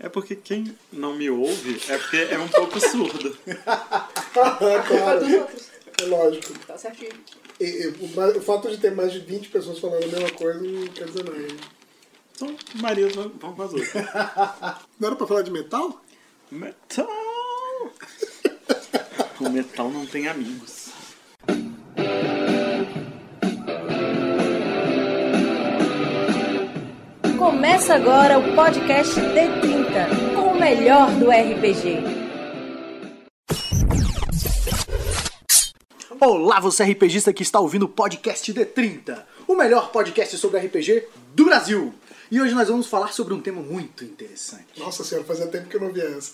É porque quem não me ouve é porque é um pouco surdo. Claro, dos outros. é lógico. Tá certinho. E, e, o, o fato de ter mais de 20 pessoas falando a mesma coisa não quer dizer nada. Então, Maria, vamos com as outras. Não era pra falar de metal? Metal! O metal não tem amigos. Começa agora o podcast D30, com o melhor do RPG. Olá, você RPGista que está ouvindo o podcast D30, o melhor podcast sobre RPG do Brasil. E hoje nós vamos falar sobre um tema muito interessante. Nossa senhora, fazia tempo que eu não via essa.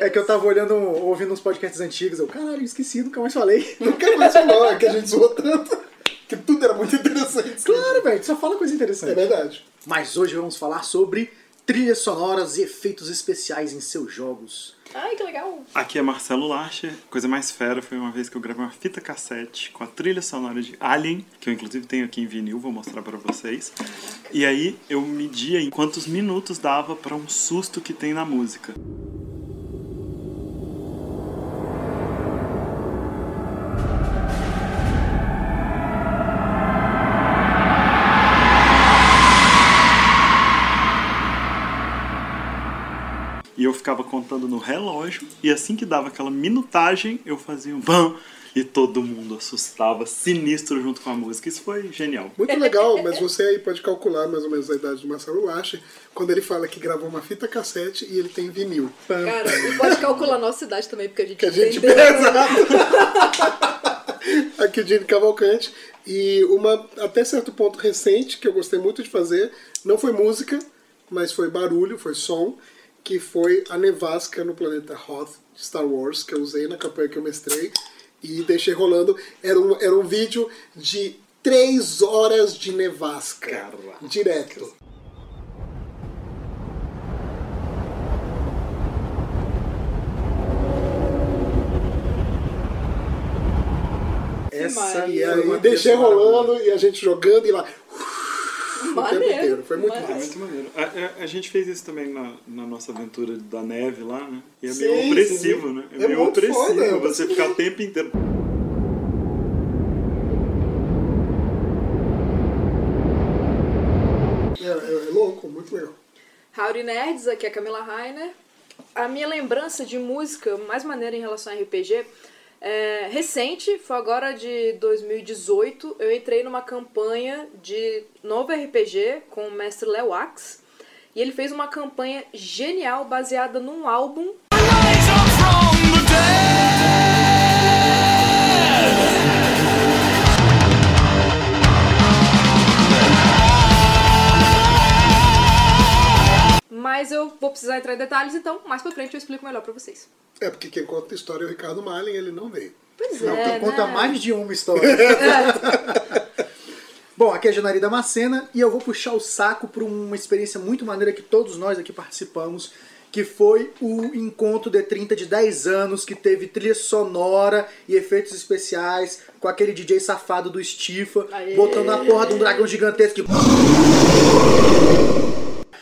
É que eu tava olhando, ouvindo uns podcasts antigos, eu, caralho, esqueci, nunca mais falei. Não quero mais falar, é que a gente zoou tanto. Que tudo era muito interessante. Claro, velho, só fala coisa É interessante. verdade. Mas hoje vamos falar sobre trilhas sonoras e efeitos especiais em seus jogos. Ai, que legal. Aqui é Marcelo Larcher. Coisa mais fera foi uma vez que eu gravei uma fita cassete com a trilha sonora de Alien, que eu inclusive tenho aqui em vinil, vou mostrar pra vocês. E aí eu media em quantos minutos dava pra um susto que tem na música. Ficava contando no relógio, e assim que dava aquela minutagem, eu fazia um bam, e todo mundo assustava, sinistro junto com a música. Isso foi genial. Muito legal, mas você aí pode calcular mais ou menos a idade do Marcelo Lache quando ele fala que gravou uma fita cassete e ele tem vinil. Cara, e pode calcular a nossa idade também, porque a gente Que a gente. Aqui o Dini Cavalcante. E uma, até certo ponto recente, que eu gostei muito de fazer, não foi música, mas foi barulho, foi som, que foi a nevasca no planeta Hoth de Star Wars, que eu usei na campanha que eu mestrei e deixei rolando. Era um, era um vídeo de três horas de nevasca. Caraca. Direto. Essa. E aí deixei rolando e a gente jogando e lá. O tempo Maneiro. inteiro. Foi muito massa. Muito maneiro. A, a- a gente fez isso também na, na nossa aventura da neve lá, né? E é Sim, meio opressivo, sim. né? É, É meio opressivo foda, é você ficar o tempo inteiro. É, é- é louco, muito legal. Howdy Nerds, aqui é a Camila Rainer. A minha lembrança de música mais maneira em relação a RPG é recente, foi agora de 2018. Eu entrei numa campanha de novo RPG com o mestre Léo Axe. E ele fez uma campanha genial baseada num álbum Mas eu vou precisar entrar em detalhes, então mais pra frente eu explico melhor pra vocês. É porque quem conta a história é o Ricardo Malin, ele não veio. Pois Não, é, então conta né? mais de uma história. Bom, aqui é a Janari Damascena e eu vou puxar o saco para uma experiência muito maneira que todos nós aqui participamos, que foi o encontro D30 de 10 anos, que teve trilha sonora e efeitos especiais, com aquele DJ safado do Stifa, Aê. botando a porra de um dragão gigantesco que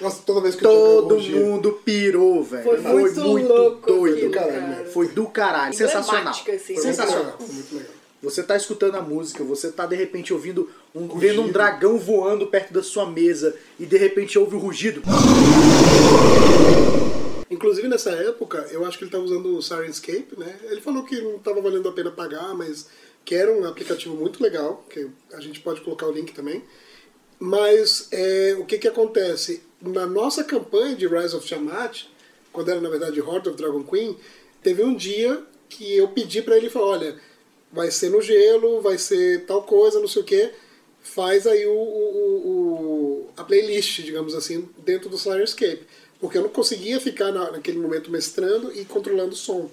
Nossa, toda vez que eu todo um mundo pirou, velho. Foi muito louco doido. aquilo, caralho, cara. Foi do caralho. Sensacional. Assim. Foi muito Sensacional. foi muito legal. Você tá escutando a música, você tá de repente ouvindo um, vendo um dragão voando perto da sua mesa e de repente ouve o rugido. Inclusive nessa época, eu acho que ele estava usando o Sirenscape, né? Ele falou que não estava valendo a pena pagar, mas que era um aplicativo muito legal, que a gente pode colocar o link também. Mas é, o que que acontece? Na nossa campanha de Rise of Tiamat, quando era na verdade Horde of Dragon Queen, teve um dia que eu pedi para ele falar, olha, vai ser no gelo, vai ser tal coisa, não sei o quê. Faz aí o, o- o- a playlist, digamos assim, dentro do Sirenscape. Porque eu não conseguia ficar na- naquele momento mestrando e controlando o som.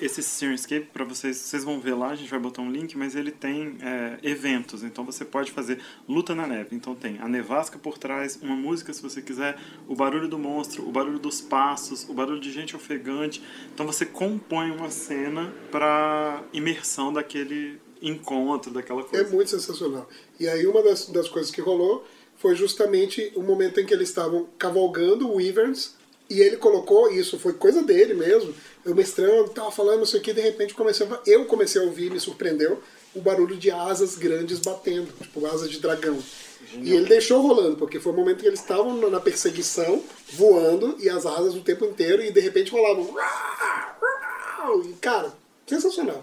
Esse Sirenscape, para vocês, vocês vão ver lá, a gente vai botar um link, mas ele tem é, eventos, então você pode fazer luta na neve. Então tem a nevasca por trás, uma música se você quiser, o barulho do monstro, o barulho dos passos, o barulho de gente ofegante. Então você compõe uma cena para imersão daquele encontro, daquela É coisa. muito sensacional. E aí uma das, das coisas que rolou foi justamente o momento em que eles estavam cavalgando o Wyverns e ele colocou, isso foi coisa dele mesmo, eu mestrando, tava falando isso aqui, de repente comecei a, eu comecei a ouvir, me surpreendeu, o barulho de asas grandes batendo, tipo asas de dragão. E ele deixou rolando, porque foi o momento que eles estavam na perseguição, voando, e as asas o tempo inteiro, e de repente rolavam. E, cara, sensacional.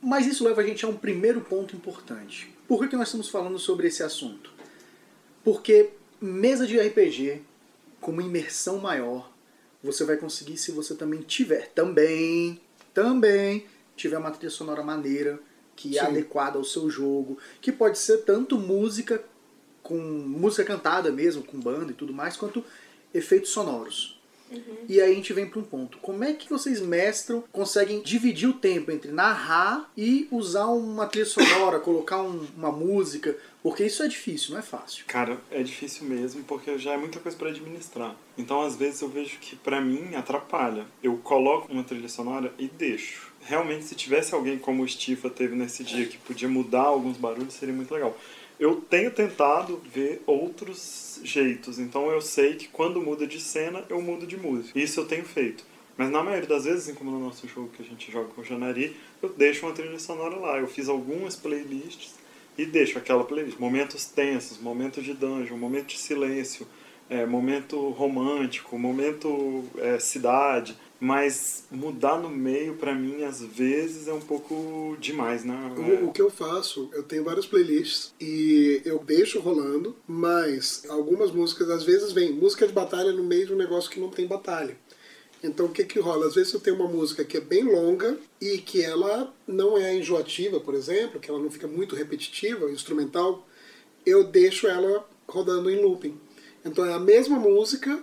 Mas isso leva a gente a um primeiro ponto importante. Por que, que nós estamos falando sobre esse assunto? Porque mesa de RPG, com uma imersão maior, você vai conseguir se você também tiver, também, também, tiver uma trilha sonora maneira, que é Sim. adequada ao seu jogo, que pode ser tanto música com música cantada mesmo, com banda e tudo mais, quanto efeitos sonoros. E aí a gente vem para um ponto. Como é que vocês mestram, conseguem dividir o tempo entre narrar e usar uma trilha sonora, colocar um- uma música? Porque isso é difícil, não é fácil. Cara, é difícil mesmo, porque já é muita coisa pra administrar. Então, às vezes, eu vejo que pra mim atrapalha. Eu coloco uma trilha sonora e deixo. Realmente, se tivesse alguém como o Stifa teve nesse dia que podia mudar alguns barulhos, seria muito legal. Eu tenho tentado ver outros jeitos, então eu sei que quando muda de cena, eu mudo de música. Isso eu tenho feito. Mas na maioria das vezes, assim como no nosso jogo que a gente joga com o Janari, eu deixo uma trilha sonora lá. Eu fiz algumas playlists e deixo aquela playlist. Momentos tensos, momentos de dungeon, momento de silêncio, é, momento romântico, momento é, cidade. Mas mudar no meio, pra mim, às vezes é um pouco demais, né? O, o que eu faço, eu tenho várias playlists e eu deixo rolando, mas algumas músicas, às vezes vem música de batalha no meio de um negócio que não tem batalha. Então o que que rola? Às vezes eu tenho uma música que é bem longa e que ela não é enjoativa, por exemplo, que ela não fica muito repetitiva, instrumental, eu deixo ela rodando em looping. Então é a mesma música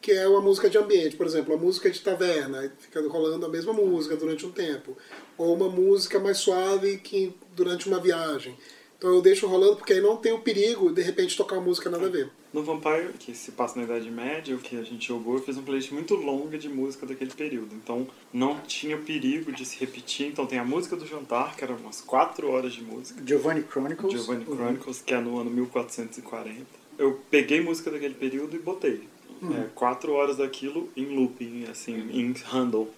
que é uma música de ambiente, por exemplo, a música de taverna, fica rolando a mesma música durante um tempo, ou uma música mais suave que durante uma viagem. Então eu deixo rolando porque aí não tem o perigo de repente tocar uma música nada a ver. No Vampire, que se passa na Idade Média, o que a gente jogou, eu fiz uma playlist muito longa de música daquele período. Então não tinha perigo de se repetir. Então tem a música do jantar, que era umas 4 horas de música. Giovanni Chronicles. Giovanni Chronicles, que é no ano 1440. Eu peguei música daquele período e botei. É, quatro horas daquilo em looping, assim, em handle.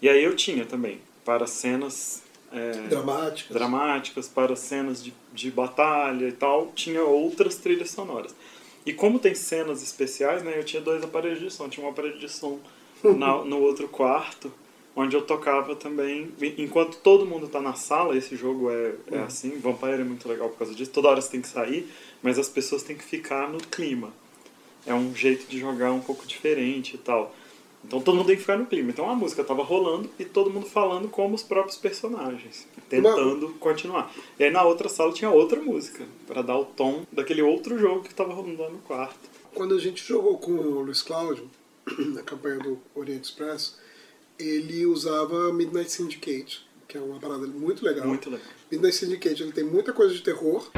E aí eu tinha também, para cenas é, Dramáticas. dramáticas, para cenas de, de batalha e tal, tinha outras trilhas sonoras. E como tem cenas especiais, né, eu tinha dois aparelhos de som. Tinha um aparelho de som na- no outro quarto, onde eu tocava também. Enquanto todo mundo tá na sala, esse jogo é, é assim, Vampire é muito legal por causa disso. Toda hora você tem que sair, mas as pessoas têm que ficar no clima. É um jeito de jogar um pouco diferente e tal. Então todo mundo tem que ficar no clima. Então a música tava rolando e todo mundo falando como os próprios personagens, tentando continuar. E aí na outra sala tinha outra música, para dar o tom daquele outro jogo que tava rolando lá no quarto. Quando a gente jogou com o Luiz Cláudio, na campanha do Orient Express, ele usava Midnight Syndicate, que é uma parada muito legal. Muito legal. Midnight Syndicate ele tem muita coisa de terror.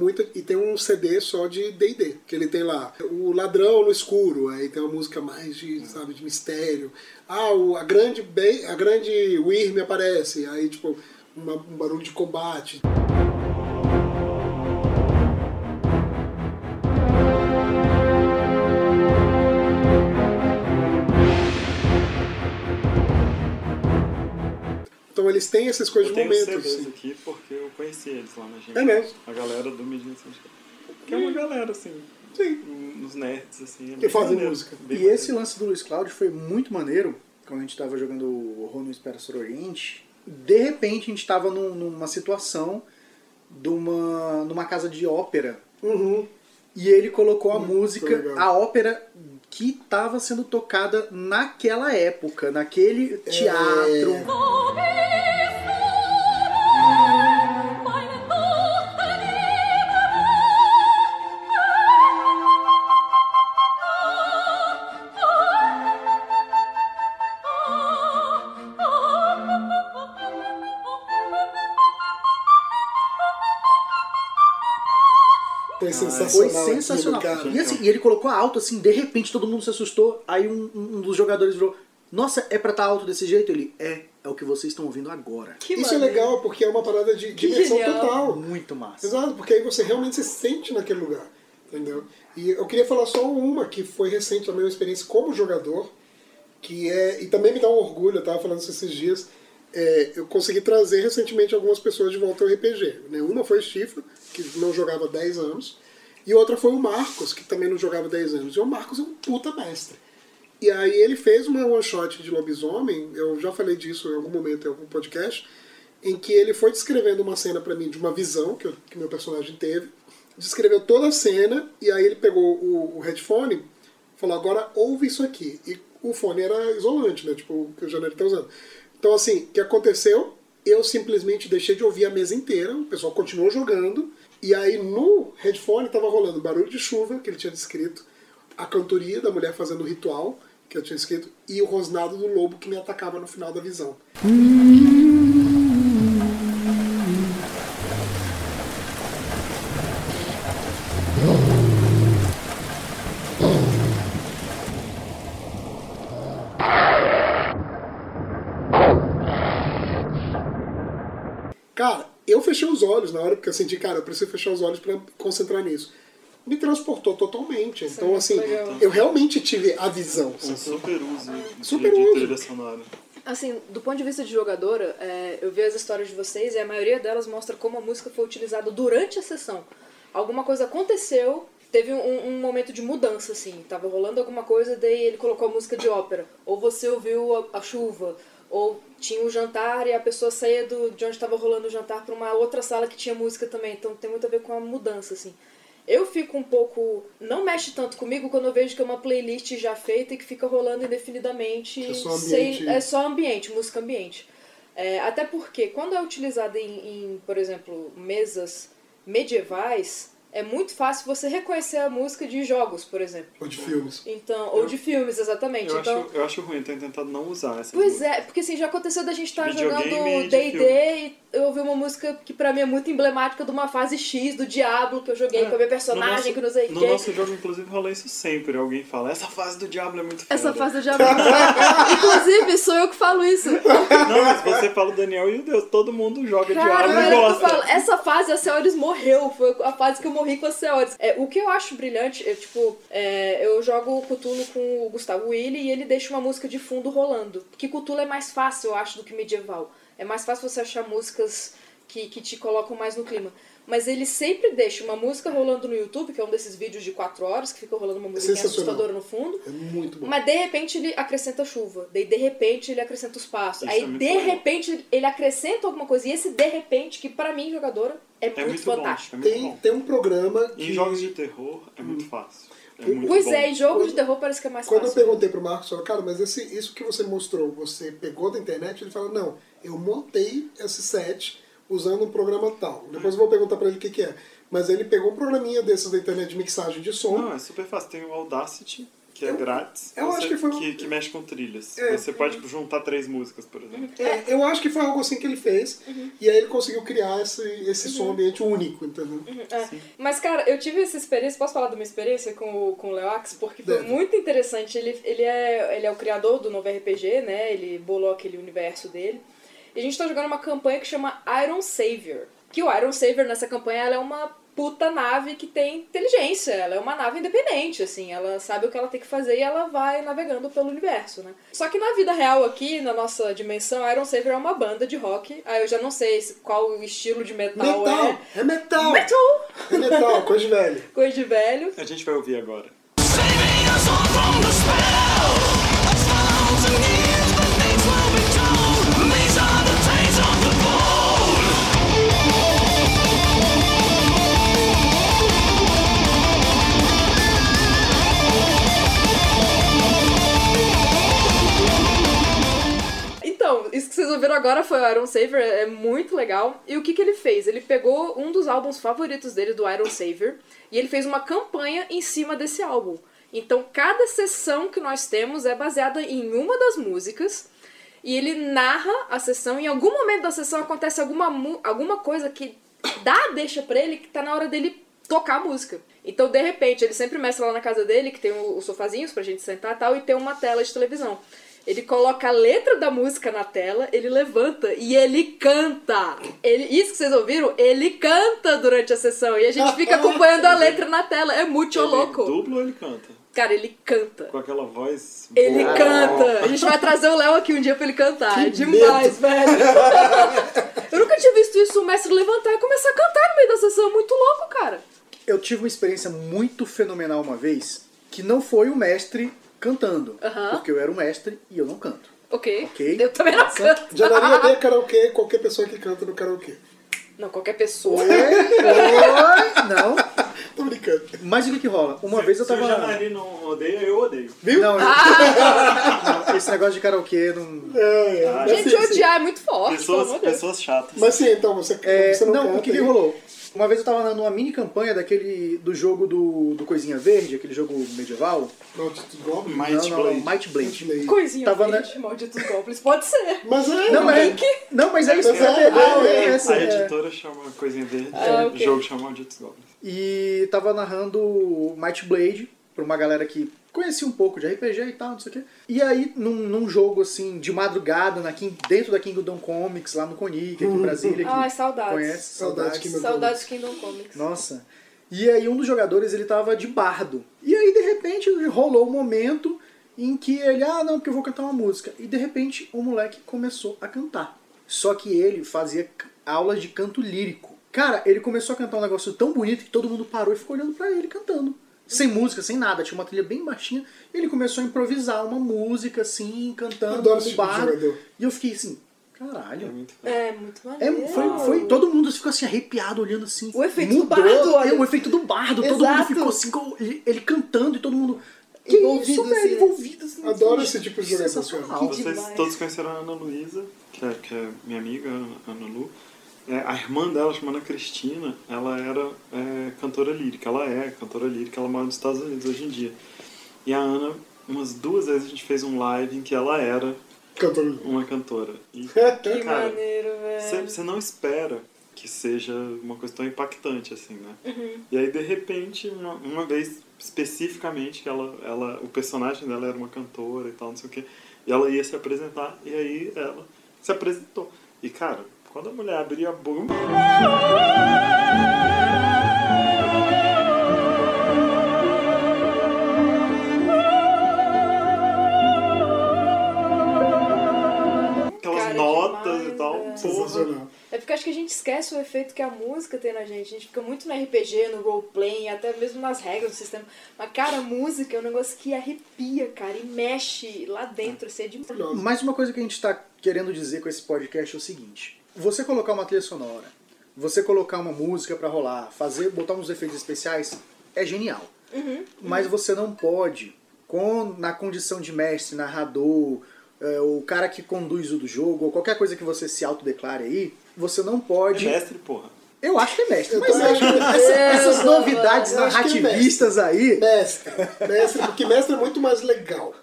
Muita, e tem um CD só de D&D, que ele tem lá o ladrão no escuro, aí tem uma música mais de, sabe, de mistério. Ah, o, a grande Be- a grande Wyrm aparece, aí tipo uma- um barulho de combate. Então eles têm essas coisas Eu de momentos. Assim. aqui porque eu conheci eles lá na gente. É mesmo? A galera do Midnight Syndicate. Que é uma galera, assim, Sim. nos nerds, assim. é Que fazem maneiro, música. bem E maneiro. esse lance do Luiz Cláudio foi muito maneiro quando a gente estava jogando o Horror no Expresso Oriente. De repente a gente estava num- numa situação de uma, numa casa de ópera Uhum. e ele colocou a Muito música, legal. a ópera que estava sendo tocada naquela época, naquele teatro. Foi Foi sensacional. sensacional. aquilo, cara. E assim, e ele colocou alto, assim, de repente todo mundo se assustou. Aí um, um dos jogadores falou: Nossa, é pra estar alto desse jeito? Ele, é, é o que vocês estão ouvindo agora. Que Isso é maneiro. legal porque é uma parada de dimensão total. Muito massa. Exato, porque aí você realmente se sente naquele lugar, entendeu? E eu queria falar só uma que foi recente também, uma experiência como jogador, que é, e também me dá um orgulho, eu tava falando isso esses dias, é, eu consegui trazer recentemente algumas pessoas de volta ao RPG. Né? Uma foi Chifra, que não jogava há 10 anos, e outra foi o Marcos, que também não jogava há 10 anos. E o Marcos é um puta mestre. E aí ele fez uma one shot de lobisomem, eu já falei disso em algum momento em algum podcast, em que ele foi descrevendo uma cena pra mim de uma visão que, o que meu personagem teve, descreveu toda a cena e aí ele pegou o, o headphone, falou agora ouve isso aqui. E o fone era isolante, né? Tipo que o Janelli tá usando. Então assim, o que aconteceu? Eu simplesmente deixei de ouvir a mesa inteira, o pessoal continuou jogando, e aí no headphone tava rolando barulho de chuva, que ele tinha descrito, a cantoria da mulher fazendo o ritual, que eu tinha escrito, e o rosnado do lobo que me atacava no final da visão. Cara, os olhos na hora, porque eu senti, cara, eu preciso fechar os olhos pra concentrar nisso. Me transportou totalmente. Isso é Então, assim, legal. eu realmente tive a visão. Um super uso de, Super de uso. trilha sonora. Assim, do ponto de vista de jogadora, é, eu vi as histórias de vocês e a maioria delas mostra como a música foi utilizada durante a sessão. Alguma coisa aconteceu, teve um, um momento de mudança, assim. Tava rolando alguma coisa, daí ele colocou a música de ópera. Ou você ouviu a, a chuva, ou tinha um jantar e a pessoa saía do, de onde estava rolando o jantar para uma outra sala que tinha música também. Então tem muito a ver com a mudança, assim. Eu fico um pouco. Não mexe tanto comigo quando eu vejo que é uma playlist já feita e que fica rolando indefinidamente. É só sem- ambiente. é só ambiente, música ambiente. É, até porque, quando é utilizada em, em, por exemplo, mesas medievais, é muito fácil você reconhecer a música de jogos, por exemplo. Ou de filmes. Então, ou de filmes, exatamente. Eu, então, acho, eu acho ruim, eu tenho tentado não usar essa Pois é, porque assim, já aconteceu da gente estar Videogame jogando D&D e eu ouvi uma música que pra mim é muito emblemática de uma fase X do Diablo que eu joguei com a minha personagem, É, no nosso, que não sei o No quê. nosso jogo, inclusive, rola isso sempre. Alguém fala, essa fase do Diablo é muito foda. Essa fase do Diablo. Inclusive, sou eu que falo isso. Não, mas você fala o Daniel e o Deus, todo mundo joga Cara, Diablo e eu gosta. falo, essa fase a Seores morreu. Foi a fase que eu morri com a Seores. É, o que eu acho brilhante, é, tipo, é, eu jogo o Cthulhu com o Gustavo Willi e ele deixa uma música de fundo rolando. Porque Cthulhu é mais fácil, eu acho, do que medieval. É mais fácil você achar músicas que, que te colocam mais no clima. Mas ele sempre deixa uma música rolando no YouTube, que é um desses vídeos de 4 horas, que fica rolando uma música sensacional. assustadora no fundo. É muito bom. Mas de repente ele acrescenta chuva, daí de repente ele acrescenta os passos, Isso aí é de legal. repente ele acrescenta alguma coisa, e esse de repente, que pra mim, jogadora, é, É muito, muito fantástico. bom. É muito Tem, bom. tem um programa que... Em jogos de terror, é muito fácil. É Pois Pois bom. é, em jogo de Quando- terror parece que é mais Quando eu fácil. perguntei pro Marcos, falou, cara, mas esse, isso que você mostrou, você pegou da internet? Ele falou, não, eu montei esse set usando um programa tal. Depois eu vou perguntar pra ele o que, que é. Mas ele pegou um programinha desses da internet de mixagem de som. Não, é super fácil. Tem o Audacity, que é Eu- grátis. eu você- acho que foi que, que mexe com trilhas. É. Você pode juntar três músicas, por exemplo. É, eu acho que foi algo assim que ele fez. E aí ele conseguiu criar esse, esse som ambiente único, entendeu? É. Mas, cara, eu tive essa experiência, posso falar de uma experiência com, o- com o Leox? Porque foi Deve. muito interessante. Ele, ele, é, ele é o criador do novo RPG, né? Ele bolou aquele universo dele. E a gente tá jogando uma campanha que chama Iron Savior. Que o Iron Savior, nessa campanha, ela é uma puta nave que tem inteligência. Ela é uma nave independente, assim. Ela sabe o que ela tem que fazer e ela vai navegando pelo universo, né? Só que na vida real aqui, na nossa dimensão, Iron Savior é uma banda de rock. Aí eu já não sei se- qual o estilo de metal, Metal! é. É metal! Metal! É metal, coisa de velho. Coisa de velho. A gente vai ouvir agora. Então, ouviram agora foi o Iron Savior, é muito legal. E o que, que ele fez? Ele pegou um dos álbuns favoritos dele, do Iron Savior, e ele fez uma campanha em cima desse álbum. Então, cada sessão que nós temos é baseada em uma das músicas, e ele narra a sessão, em algum momento da sessão acontece alguma, alguma coisa que dá a deixa pra ele que tá na hora dele tocar a música. Então, de repente, ele sempre mestra lá na casa dele, que tem os sofazinhos pra gente sentar e tal, e tem uma tela de televisão. Ele coloca a letra da música na tela, ele levanta e ele canta. Ele, isso que vocês ouviram, ele canta durante a sessão. E a gente fica acompanhando a letra na tela. É muito Ele louco. dubla ou ele canta? Cara, ele canta. Com aquela voz. Ele boa. canta. A gente vai trazer o Léo aqui um dia pra ele cantar. Que é demais, velho. Eu nunca tinha visto isso, o mestre levantar e começar a cantar no meio da sessão. Muito louco, cara. Eu tive uma experiência muito fenomenal uma vez, que não foi o mestre cantando. Aham. Porque eu era o mestre e eu não canto. Ok. Ok. Eu também não canto. Janaria odeia karaokê, qualquer pessoa que canta no karaokê. Não, qualquer pessoa. Oi, oi, não. Tô brincando. Mas o que que rola? Uma vez eu Se o tava... Janari não odeia, eu odeio. Viu? Não, eu- não, esse negócio de karaokê não... É, é. Ah, Gente, sim, sim. odiar é muito forte, Pessoas, de pessoas chatas. Mas sim, então, você, É, você não, não, canta o que, que rolou? Uma vez eu tava numa mini campanha daquele do jogo do, do Coisinha Verde, aquele jogo medieval. Maldito Goblin? Might não, não, não, Blade. Might Blade. Blade. Coisinha Tava verde, malditos goblins. Pode ser. Mas é, Não, mas, não, mas é isso Mas que é, é, é, é, essa, A editora chama Coisinha Verde, Ah, o ok. jogo chama Malditos Goblins. E tava narrando Might Blade pra uma galera que conhecia um pouco de RPG e tal, não sei o quê. E aí, num, num jogo assim, de madrugada, na, King- dentro da Kingdom Comics, lá no Conic, aqui em Brasília. que Ai, saudades. Conhece? Saudades Saudades. Kingdom Saudades Kingdom Comics. Nossa. E aí um dos jogadores ele tava de bardo. E aí de repente rolou um momento em que ele, ah não, porque eu vou cantar uma música. E de repente o moleque começou a cantar. Só que ele fazia aulas de canto lírico. Cara, ele começou a cantar um negócio tão bonito que todo mundo parou e ficou olhando pra ele cantando. Sem música, sem nada, tinha uma trilha bem baixinha. E ele começou a improvisar uma música assim, cantando no tipo bardo. jogador. E eu fiquei assim, É caralho. muito É, muito É, maneiro. foi, foi, todo mundo ficou assim arrepiado olhando assim. O efeito do Mudou, bardo, olha. É, o efeito do bardo. Todo mundo Exato. ficou assim, com ele, ele cantando e todo mundo. Que Envolvido, isso, velho? assim, né? Envolvido assim. Adoro esse tipo de jogador, Sensacional. Vocês demais. todos conheceram a Ana Luísa, que é, que é minha amiga, Ana- Ana Lu. É, a irmã dela, chamada Cristina, ela era é, cantora lírica. Ela é cantora lírica, ela mora nos Estados Unidos hoje em dia. E a Ana, umas duas vezes a gente fez um live em que ela era Cantor. uma cantora. E, Que cara, maneiro, você velho. você não espera que seja uma coisa tão impactante assim, né? Uhum. E aí, de repente, uma, uma vez especificamente, que ela, ela, o personagem dela era uma cantora e tal, não sei o quê, e ela ia se apresentar, e aí ela se apresentou. E, cara, quando a mulher abria a boca. Aquelas Cara, notas demais, e tal, é. Sensacional. É porque acho que a gente esquece o efeito que a música tem na gente. A gente fica muito no RPG, no roleplay, até mesmo nas regras do sistema. Mas, cara, a música é um negócio que arrepia, cara, e mexe lá dentro. Assim, é de... Mas uma coisa que a gente tá querendo dizer com esse podcast é o seguinte: você colocar uma trilha sonora, você colocar uma música pra rolar, fazer, botar uns efeitos especiais, é genial. Mas você não pode, com, na condição de mestre, narrador, é, o cara que conduz o do jogo, ou qualquer coisa que você se autodeclare aí, você não É pode. mestre, porra. Eu acho que é mestre, Eu mas acho que é essa- essas Deus, novidades é narrativistas aí. Mestre. Mestre, porque mestre é muito mais legal.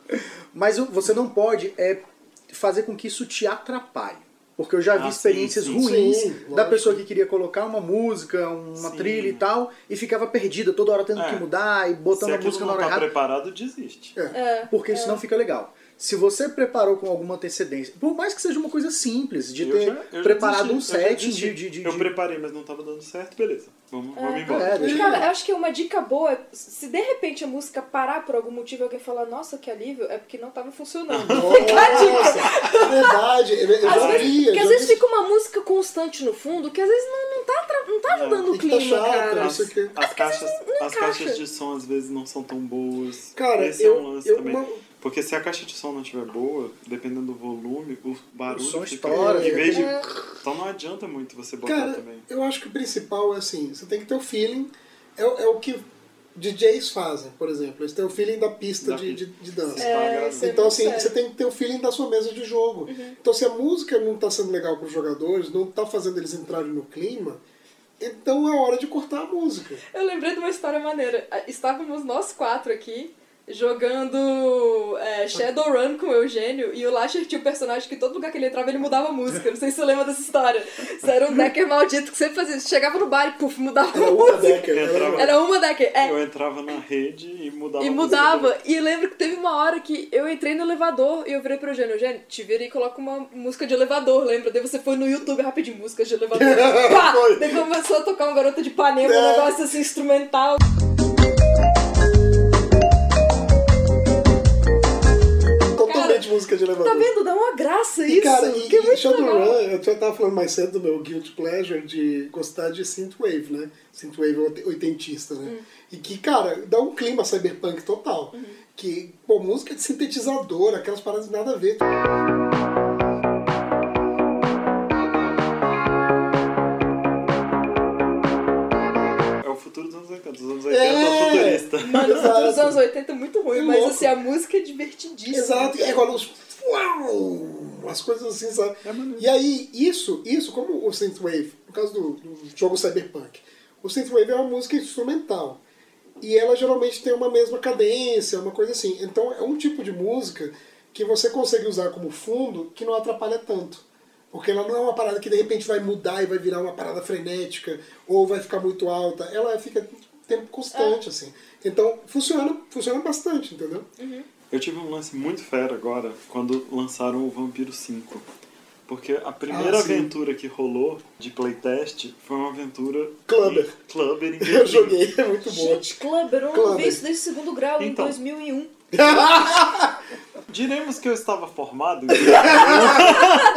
Mas você não pode é, fazer com que isso te atrapalhe. Porque eu já vi Ah, experiências sim, sim. ruins Sim, da lógico. pessoa que queria colocar uma música, uma Sim. trilha e tal, e ficava perdida, toda hora tendo É. que mudar e botando Se a música na hora tá errada. preparado, desiste. É, Porque isso não fica legal. Se você preparou com alguma antecedência, por mais que seja uma coisa simples, de Eu ter já- preparado desisti, um set de, de, de- Eu preparei, mas não tava dando certo, beleza. Vamos, vamos É. embora. É, Cara, eu acho que uma dica boa, é, se de repente a música parar por algum motivo e alguém falar, nossa, que alívio, é porque não tava funcionando. Fica a dica. Nossa, é verdade. Eu eu Às vezes, porque às vezes vi. fica uma música constante no fundo que às vezes não, não tá, não tá ajudando o que tá clima, chato, cara. não quê. As caixas, as encaixa. caixas de som às vezes não são tão boas. Cara, Esse eu- é um lance eu- também. uma- Porque se a caixa de som não estiver boa, dependendo do volume, o barulho O som fica... estoura, em vez de... É. Então não adianta muito você botar Cara, também. eu acho que o principal é assim, você tem que ter o feeling, é, o- é o que DJs fazem, por exemplo. Eles têm o feeling da pista Da de, de, de dança. É, é Então, assim, sério. você tem que ter o feeling da sua mesa de jogo. Então, se a música não está sendo legal para os jogadores, não está fazendo eles entrarem no clima, então é hora de cortar a música. Eu lembrei de uma história maneira. Estávamos nós quatro aqui jogando é, Shadowrun com o Eugênio e o Lasher tinha um personagem que todo lugar que ele entrava ele mudava a música. Não sei se você lembra dessa história. Isso era um decker maldito que sempre fazia isso. Chegava no bar e puf, mudava Era a uma música. Decker. Entrava- Era... Uma decker. É, Eu entrava na rede e mudava e a música mudava. E lembro que teve uma hora que eu entrei no elevador e eu virei pro Eugênio, Eugênio, te vira e coloca uma música de elevador, lembra? Daí você foi no YouTube rapidinho, músicas de elevador. Pá! Daí começou a tocar um Garota de Ipanema, um É. negócio assim, instrumental. Música de elevador. Tá vendo? Dá uma graça isso. E, cara, e, que é muito Shadowrun, eu já tava falando mais cedo do meu guilty pleasure de gostar de synthwave, né? Synthwave oit- oitentista, né? Hum. E que, cara, dá um clima cyberpunk total. Uhum. Que, pô, música de sintetizador, aquelas paradas nada a ver. É. futurista. Mano, o Exato. dos anos 80 é muito ruim, É mas louco. assim, a música é divertidíssima. Exato, e aí rola uns. Uau! Umas coisas assim, sabe? É e aí, isso, isso, como o Synthwave, no caso do, do jogo Cyberpunk, o Synthwave é uma música instrumental. E ela geralmente tem uma mesma cadência, uma coisa assim. Então é um tipo de música que você consegue usar como fundo que não atrapalha tanto. Porque ela não é uma parada que de repente vai mudar e vai virar uma parada frenética, ou vai ficar muito alta. Ela fica tempo constante, assim. Então funciona, funciona bastante, entendeu? Eu tive um lance muito fera agora quando lançaram o Vampiro 5. Porque a primeira Ah, aventura que rolou de playtest foi uma aventura. Clubber. em- Clubber em Eu joguei, é muito bom. Gente, Clubber, eu não vi isso desde segundo grau Então. em 2001. Diremos que eu estava formado.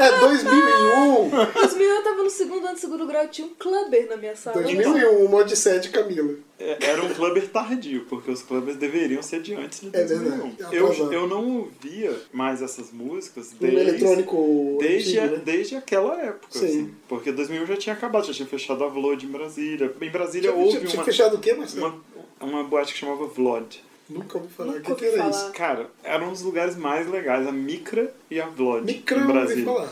É 2001. 2001 eu tava no segundo ano do segundo grau, tinha um Clubber na minha sala. 2001, uma odisseia de Camila. É, Era um clubber tardio, porque os clubbers deveriam ser de antes de É 2001. verdade, eu, eu não ouvia mais essas músicas Um desde, eletrônico desde, antigo, a- né? desde aquela época. Sim. Assim, porque 2001 já tinha acabado, já tinha fechado a Vlod em Brasília. Em Brasília Tinha, houve tinha, tinha uma, fechado o quê, Marcelo? uma, uma boate que chamava Vlod. Nunca ouvi falar. O Nunca que, que ouvi era falar. isso? Cara, eram os lugares mais legais, a Micra e a Vlod Micro em eu ouvi Brasília. falar.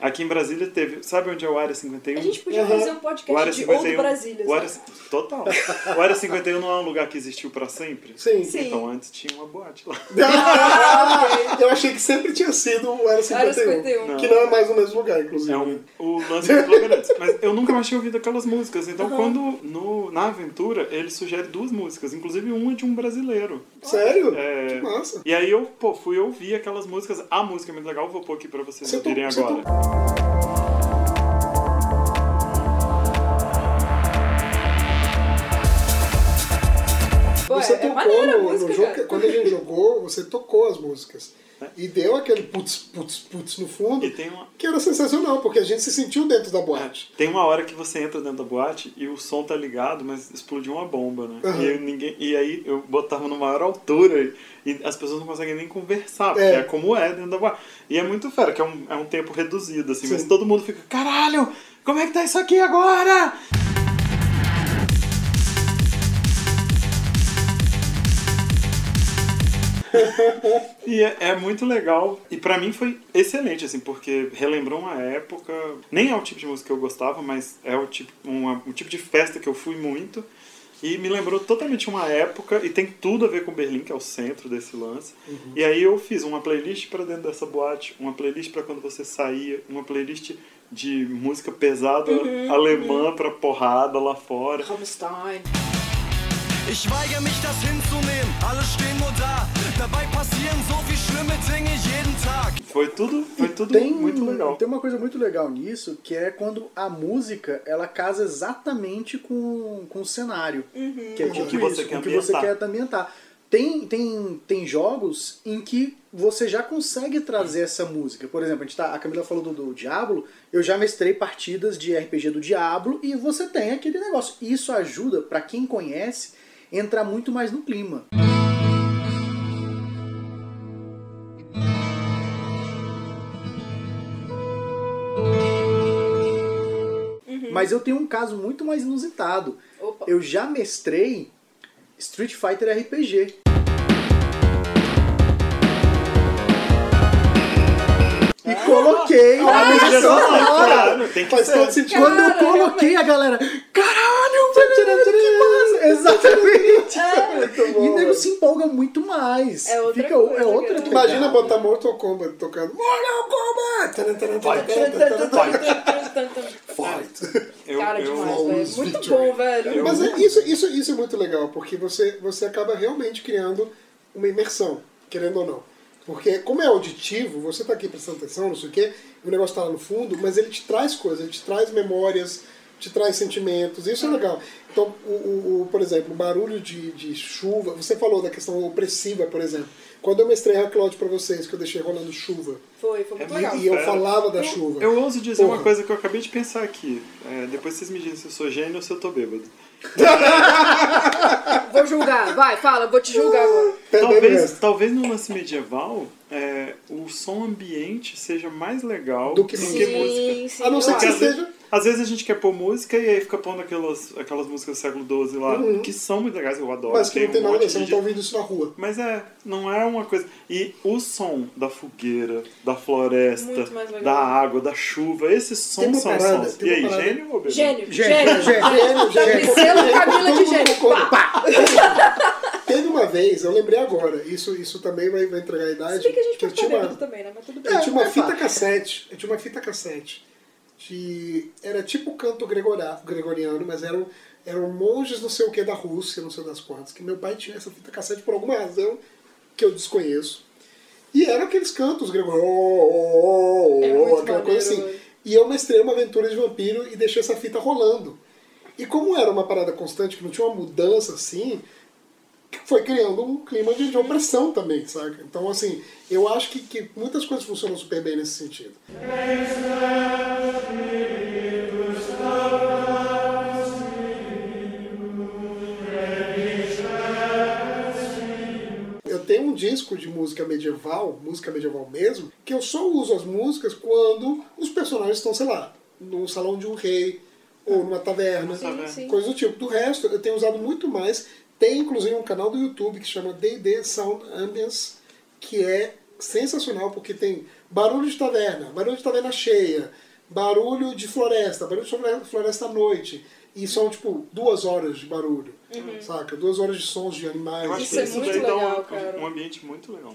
Aqui em Brasília teve. Sabe onde é o Área 51? A gente podia Aham. fazer um O podcast Área de Old 51. Brasília. o área, total. O Área 51 não é um lugar que existiu pra sempre? Sim. Sim. Então antes tinha uma boate lá. Ah, eu achei que sempre tinha sido o Era 51. Área 51. Que não é mais no mesmo lugar, inclusive. É um, o lance do antes. Mas eu nunca mais tinha ouvido aquelas músicas. Então, quando no, na aventura, ele sugere duas músicas, inclusive uma de um brasileiro. Sério? É. Que massa. E aí eu, pô, fui ouvir aquelas músicas. A música é muito legal, vou pôr aqui pra vocês Você to- ouvirem você Pô, Você é, é tocou no, no jogo. cara. Quando a gente jogou, você tocou as músicas. E deu aquele putz, putz, putz no fundo. E tem uma, Que era sensacional, porque a gente se sentiu dentro da boate. tem uma hora que você entra dentro da boate e o som tá ligado, mas explodiu uma bomba, né? Aham. E, aí ninguém, e aí eu botava numa maior altura e as pessoas não conseguem nem conversar, porque É. é, como é dentro da boate. E é muito fera, que é um, é um tempo reduzido, assim, mas Sim. todo mundo fica, caralho, como é que tá isso aqui agora? E é, é muito legal. E pra mim foi excelente, assim, porque relembrou uma época. Nem é o tipo de música que eu gostava, mas é o tipo, uma, um tipo de festa que eu fui muito. E me lembrou totalmente uma época, e tem tudo a ver com Berlim, que é o centro desse lance. E aí eu fiz uma playlist pra dentro dessa boate, uma playlist pra quando você saía, uma playlist de música pesada alemã pra porrada lá fora. Rammstein. Ich weigere mich, das hinzunehmen. Alle stehen nur da. Dabei passieren so viel schlimme Dinge jeden Tag. Foi tudo, foi tudo Tem, muito legal. tem uma coisa muito legal nisso, que é quando a música ela casa exatamente com, com o cenário. Que é Com o tipo que você isso, quer o que você ambientar. quer ambientar. Tem, tem, tem jogos em que você já consegue trazer essa música. Por exemplo, a, gente tá, a Camila falou do, do Diablo, eu já mestrei partidas de RPG do Diablo e você tem aquele negócio. Isso ajuda, pra quem conhece, entrar muito mais no clima. Mas eu tenho um caso muito mais inusitado. Opa. Eu já mestrei Street Fighter RPG. E coloquei a Ah, trilha sonora. claro, tem que Faz ser. todo sentido. Quando eu coloquei a galera, caralho, velho, que massa! Exatamente! Muito bom, E o nego se empolga muito mais. É outra Fica, coisa, é outra cara. Imagina botar Mortal Kombat tocando Mortal Kombat! Fight! Cara, demais, velho. Muito bom, velho. Mas é- isso, isso, isso é muito legal, porque você, você acaba realmente criando uma imersão, querendo ou não. Porque como é auditivo, você tá aqui prestando atenção, não sei o quê, o negócio tá lá no fundo, mas ele te traz coisas, ele te traz memórias, te traz sentimentos, isso é legal. Então, o, o, o, por exemplo, o barulho de, de chuva, você falou da questão opressiva, por exemplo. Quando eu mestrei a Cloud pra vocês, que eu deixei rolando chuva, Foi, foi muito É legal. e eu falava da chuva. eu ouso dizer Porra. uma coisa que eu acabei de pensar aqui. É, depois vocês me dizem se eu sou gênio ou se eu tô bêbado. Vou julgar, vai, fala, vou te julgar agora. Talvez, talvez no lance medieval é, o som ambiente seja mais legal Do que música. Sim. A não ser que você seja- às vezes a gente quer pôr música e aí fica pondo aquelas, aquelas músicas do século XII lá, que são muito legais, eu adoro. Uhum. Mas que não um tem nada a ver, você não tá ouvindo isso na rua. Mas é, não é uma coisa. E o som da fogueira, da floresta, da água, da chuva, esses Tem sons são parada, sons. tem E aí, parada. gênio ou bebê? Gênio, Gênio, gênio. gênio. Gênio, Tá gênio. selo Camila de gênio. Pá. Teve uma vez, eu lembrei agora, isso, isso também vai, vai entregar a idade, Se que a gente eu pode tinha uma, também, né? Mas tudo bem. eu tinha uma é fita cassete, eu tinha uma fita cassete, de, era tipo canto gregoria- gregoriano, mas eram, eram monges não sei o que da Rússia, não sei das quantas, que meu pai tinha essa fita cassete por alguma razão que eu desconheço. E eram aqueles cantos gregorianos, É muito aquela coisa assim. velho. E eu mestrei uma aventura de vampiro e deixei essa fita rolando. E como era uma parada constante, que não tinha uma mudança assim, foi criando um clima de, de opressão também, saca? Então, assim, eu acho que, que muitas coisas funcionam super bem nesse sentido. Eu tenho um disco de música medieval, música medieval mesmo, que eu só uso as músicas quando os personagens estão, sei lá, num salão de um rei ou numa taverna, Sim, sim. coisa do tipo. Do resto, eu tenho usado muito mais. Tem inclusive um canal do YouTube que chama D&D Sound Ambience, que é sensacional porque tem barulho de taverna, barulho de taverna cheia, barulho de floresta, barulho de flore- floresta à noite. E são, tipo, duas horas de barulho, saca? Duas horas de sons de animais. Eu acho Isso que é isso muito dá legal, um- cara. um ambiente muito legal.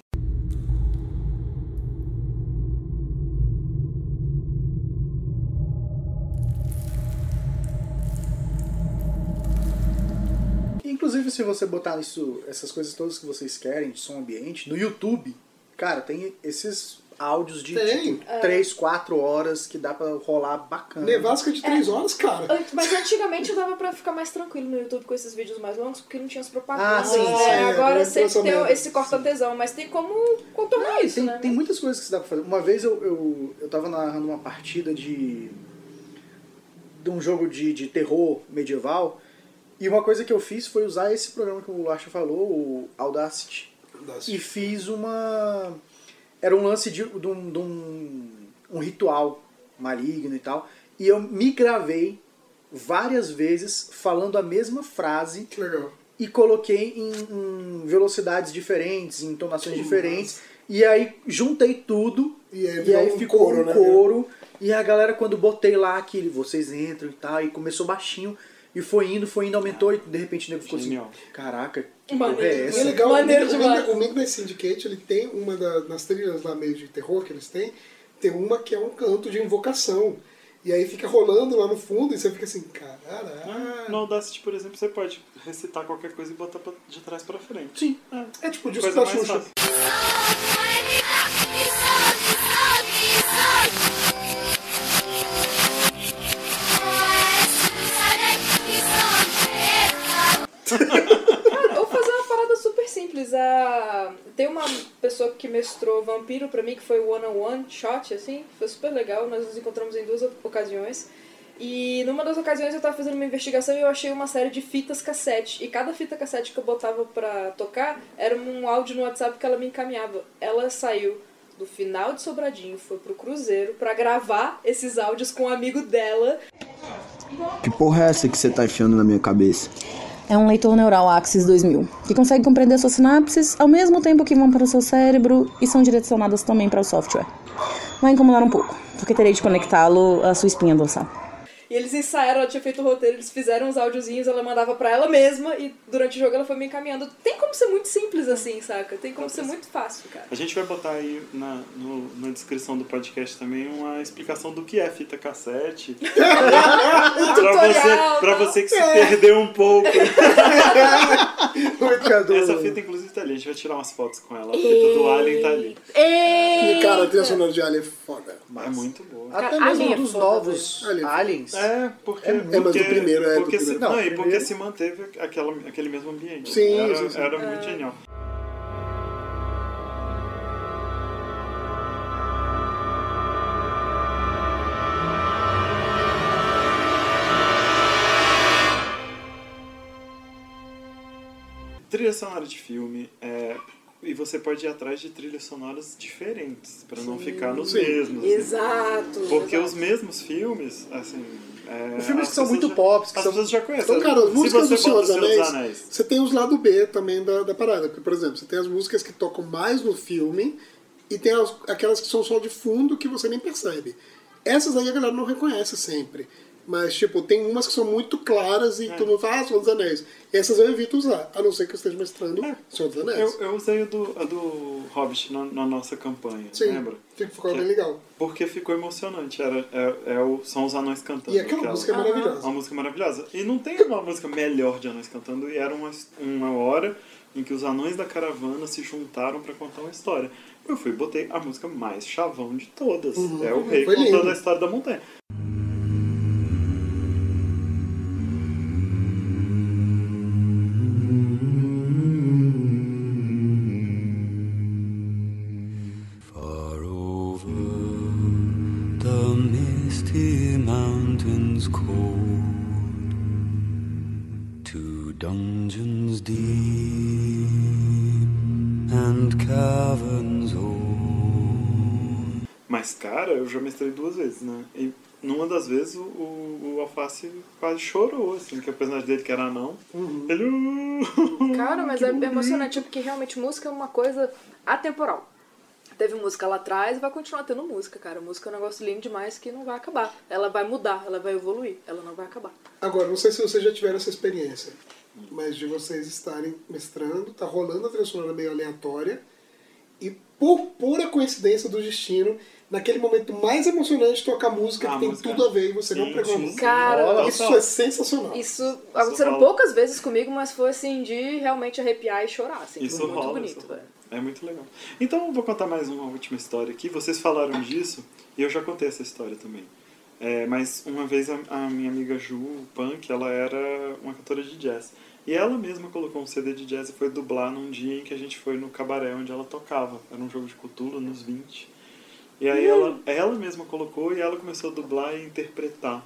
Inclusive, se você botar isso, essas coisas todas que vocês querem, de som ambiente, no YouTube, cara, tem esses áudios de Tem. tipo 3, 4 horas que dá pra rolar bacana. Nevasca de três horas, cara. Mas antigamente dava pra ficar mais tranquilo no YouTube com esses vídeos mais longos, porque não tinha as propagandas. Ah, sim, né? sim, é, Agora tem sempre tem esse corta-tesão, mas tem como contornar isso, tem, né? tem muitas coisas que se dá pra fazer. Uma vez eu, eu, eu tava narrando uma partida de. de um jogo de, de terror medieval. E uma coisa que eu fiz foi usar esse programa que o Lacha falou, o Audacity. E fiz uma. Era um lance de, de, um, de um, um ritual maligno e tal. E eu me gravei várias vezes falando a mesma frase Que legal. e coloquei em, em velocidades diferentes, em entonações Que diferentes. E aí juntei tudo E aí e aí um ficou coro, um né? coro. E a galera, quando botei lá aquele, vocês entram e tal, e começou baixinho. E foi indo, foi indo, aumentou, e de repente o nego ficou Genial. assim, caraca, que Maneiro. porra é E é essa? legal, Maneiro o. Midnight- o Midnight Syndicate, ele tem uma da- das trilhas lá meio de terror que eles têm, tem uma que é um canto de invocação. E aí fica rolando lá no fundo e você fica assim, caralho. No Audacity, por exemplo, você pode recitar qualquer coisa e botar pra- de trás pra frente. Sim. É tipo o disco da Xuxa. fácil. Simples. A... Tem uma pessoa que mestrou Vampiro pra mim, que foi One on One Shot, assim. Foi super legal. Nós nos encontramos em duas ocasiões. E numa das ocasiões eu tava fazendo uma investigação e eu achei uma série de fitas cassete. E cada fita cassete que eu botava pra tocar era um áudio no WhatsApp que ela me encaminhava. Ela saiu do final de Sobradinho, foi pro Cruzeiro pra gravar esses áudios com um amigo dela. Que porra é essa que você tá enfiando na minha cabeça? É um leitor neural Axis 2000, que consegue compreender suas sinapses ao mesmo tempo que vão para o seu cérebro e são direcionadas também para o software. Vai incomodar um pouco, porque terei de conectá-lo à sua espinha dorsal. E eles ensaiaram, ela tinha feito o roteiro, eles fizeram os áudiozinhos, ela mandava pra ela mesma e durante o jogo ela foi me encaminhando. Tem como ser muito simples assim, saca? Tem como ser muito fácil, cara. A gente vai botar aí na, no- na descrição do podcast também uma explicação do que é fita cassete. pra, você, pra tá? você que se perdeu um pouco. Essa fita, inclusive, tá ali. A gente vai tirar umas fotos com ela. A fita do Alien tá ali. E, cara, a trilha sonora de Alien é foda. É muito boa. Até Cara, mesmo é dos novos Alien é aliens. É, porque. É, porque, mas do primeiro é do porque se, primeiro. Não, Não, e porque primeiro- se manteve aquela, aquele mesmo ambiente. Sim, era, sim, sim. era muito genial. Trilha sonora de filme, é, e você pode ir atrás de trilhas sonoras diferentes, para não ficar nos sim. mesmos. assim. Exato. Porque exato. os mesmos filmes, assim. É, Os filmes que são muito já- pops, que as são- pessoas já conhecem. Então, cara, as Se músicas do Senhor dos Senhor Anéis, você tem os lado B também da, da parada. Porque, por exemplo, você tem as músicas que tocam mais no filme e tem as- aquelas que são só de fundo que você nem percebe. Essas aí a galera não reconhece sempre. Mas, tipo, tem umas que são muito claras É. e todo mundo fala, ah, Senhor dos Anéis. Essas eu evito usar, a não ser que eu esteja mestrando Senhor dos Anéis. Eu, eu usei a do, a do Hobbit na, na nossa campanha, Sim, lembra? ficou Que- bem legal. Porque ficou emocionante. Era, é, é o, são os anões cantando. E aquela música é maravilhosa. Uma música maravilhosa. E não tem uma música melhor de anões cantando. E era uma, uma hora em que os anões da caravana se juntaram pra contar uma história. Eu fui e botei a música mais chavão de todas. é o rei contando lindo. a história da montanha. Misty mountains cold, to dungeons deep and caverns old. Mas, cara, eu já mestrei duas vezes, né? E numa das vezes o, o, o Alface quase chorou, assim, que o personagem dele, que era anão, ele... "Uh". Cara, mas é emocionante porque realmente música é uma coisa atemporal. Teve música lá atrás e vai continuar tendo música, cara. Música é um negócio lindo demais que não vai acabar. Ela vai mudar, ela vai evoluir, ela não vai acabar. Agora, não sei se vocês já tiveram essa experiência, mas de vocês estarem mestrando, tá rolando a trilha sonora meio aleatória, e por pura coincidência do destino, naquele momento mais emocionante, toca a música Ah, que tem música. tudo a ver e você não Sim, pregou a sim, música. Cara, Olha Isso só. é sensacional. Isso aconteceram poucas vezes comigo, mas foi assim de realmente arrepiar e chorar, assim. Isso foi muito rola, bonito, velho. É muito legal. Então eu vou contar mais uma última história aqui. Vocês falaram disso e eu já contei essa história também. É, mas uma vez a, a minha amiga Ju Punk, ela era uma cantora de jazz. E ela mesma colocou um CD de jazz e foi dublar num dia em que a gente foi no cabaré onde ela tocava. Era um jogo de cultura nos 20. E aí ela, ela mesma colocou e ela começou a dublar e interpretar.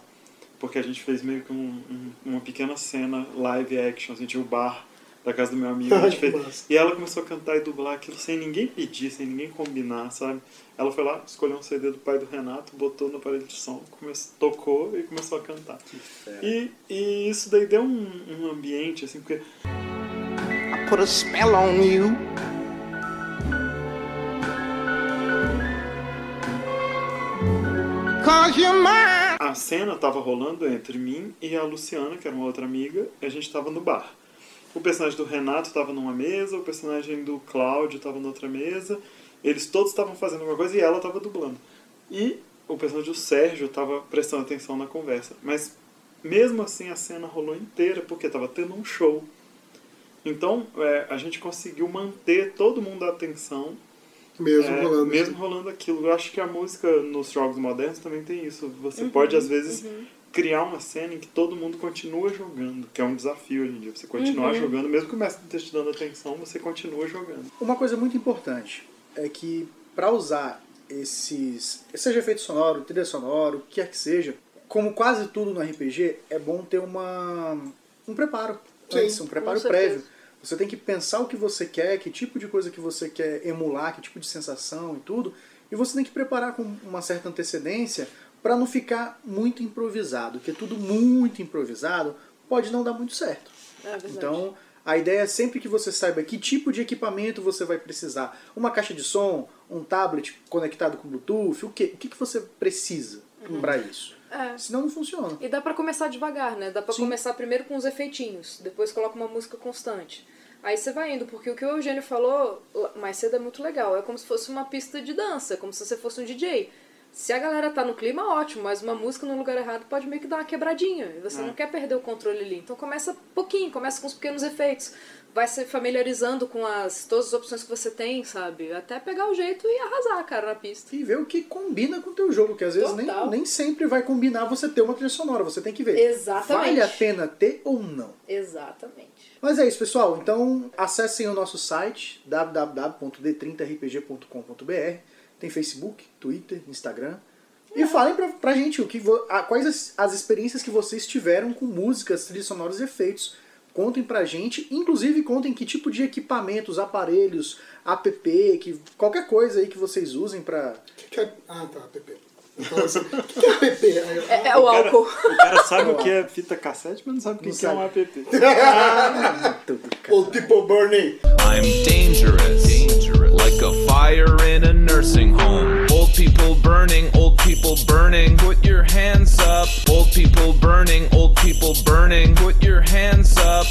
Porque a gente fez meio que um- um- uma pequena cena live action, assim, tinha o bar da casa do meu amigo. A gente Que fez, massa. e ela começou a cantar e dublar aquilo sem ninguém pedir, sem ninguém combinar, sabe? Ela foi lá, escolheu um CD do pai do Renato, botou no aparelho de som, começou, tocou e começou a cantar. E, e isso daí deu um, um ambiente, assim, porque put a spell on you. Cause you're mine. a cena tava rolando entre mim e a Luciana, que era uma outra amiga, e a gente tava no bar. O personagem do Renato tava numa mesa, o personagem do Cláudio tava na outra mesa, eles todos estavam fazendo alguma coisa e ela tava dublando. E o personagem do Sérgio tava prestando atenção na conversa. Mas mesmo assim a cena rolou inteira porque tava tendo um show. Então é, a gente conseguiu manter todo mundo a atenção Mesmo é, rolando. mesmo rolando aquilo. Eu acho que a música nos jogos modernos também tem isso. Você pode, às vezes, criar uma cena em que todo mundo continua jogando, que é um desafio hoje em dia. Você continuar jogando, mesmo que o mestre não esteja te dando atenção, você continua jogando. Uma coisa muito importante é que para usar esses, seja efeito sonoro, trilha sonora, o que quer que seja, como quase tudo no RPG, é bom ter uma um preparo, Sim, antes, um preparo prévio. Você tem que pensar o que você quer, que tipo de coisa que você quer emular, que tipo de sensação e tudo, e você tem que preparar com uma certa antecedência para não ficar muito improvisado, porque tudo muito improvisado pode não dar muito certo. É. Então, a ideia é sempre que você saiba que tipo de equipamento você vai precisar. Uma caixa de som, um tablet conectado com Bluetooth, o que, o que, que você precisa para isso. É. Senão não funciona. E dá pra começar devagar, né? Dá pra Sim. começar primeiro com os efeitinhos, depois coloca uma música constante. Aí você vai indo, porque o que o Eugênio falou mais cedo é muito legal. É como se fosse uma pista de dança, como se você fosse um DJ. Se a galera tá no clima, ótimo, mas uma música no lugar errado pode meio que dar uma quebradinha. E você É. não quer perder o controle ali. Então começa pouquinho, começa com os pequenos efeitos. Vai se familiarizando com as todas as opções que você tem, sabe? Até pegar o jeito e arrasar, cara, na pista. E ver o que combina com o teu jogo, que às vezes nem, nem sempre vai combinar você ter uma trilha sonora, você tem que ver. Exatamente. Vale a pena ter ou não? Exatamente. Mas é isso, pessoal. Então, acessem o nosso site www.d30rpg.com.br. Tem Facebook, Twitter, Instagram. E falem pra, pra gente o que a- quais as, as experiências que vocês tiveram com músicas, trilhas sonoras e efeitos. Contem pra gente, inclusive contem que tipo de equipamentos, aparelhos, app, que, qualquer coisa aí que vocês usem pra. Que que é... Ah, tá, app. Então, assim, o que que é app? É, é o cara- álcool. O cara sabe o que é fita cassete, mas não sabe o que, que é um app. Cara. Ou tipo Burning. I'm dangerous, dangerous, like a fire in a nursing home. Old people burning, old people burning. Put your hands up. Old people burning, old people burning. Put your hands up.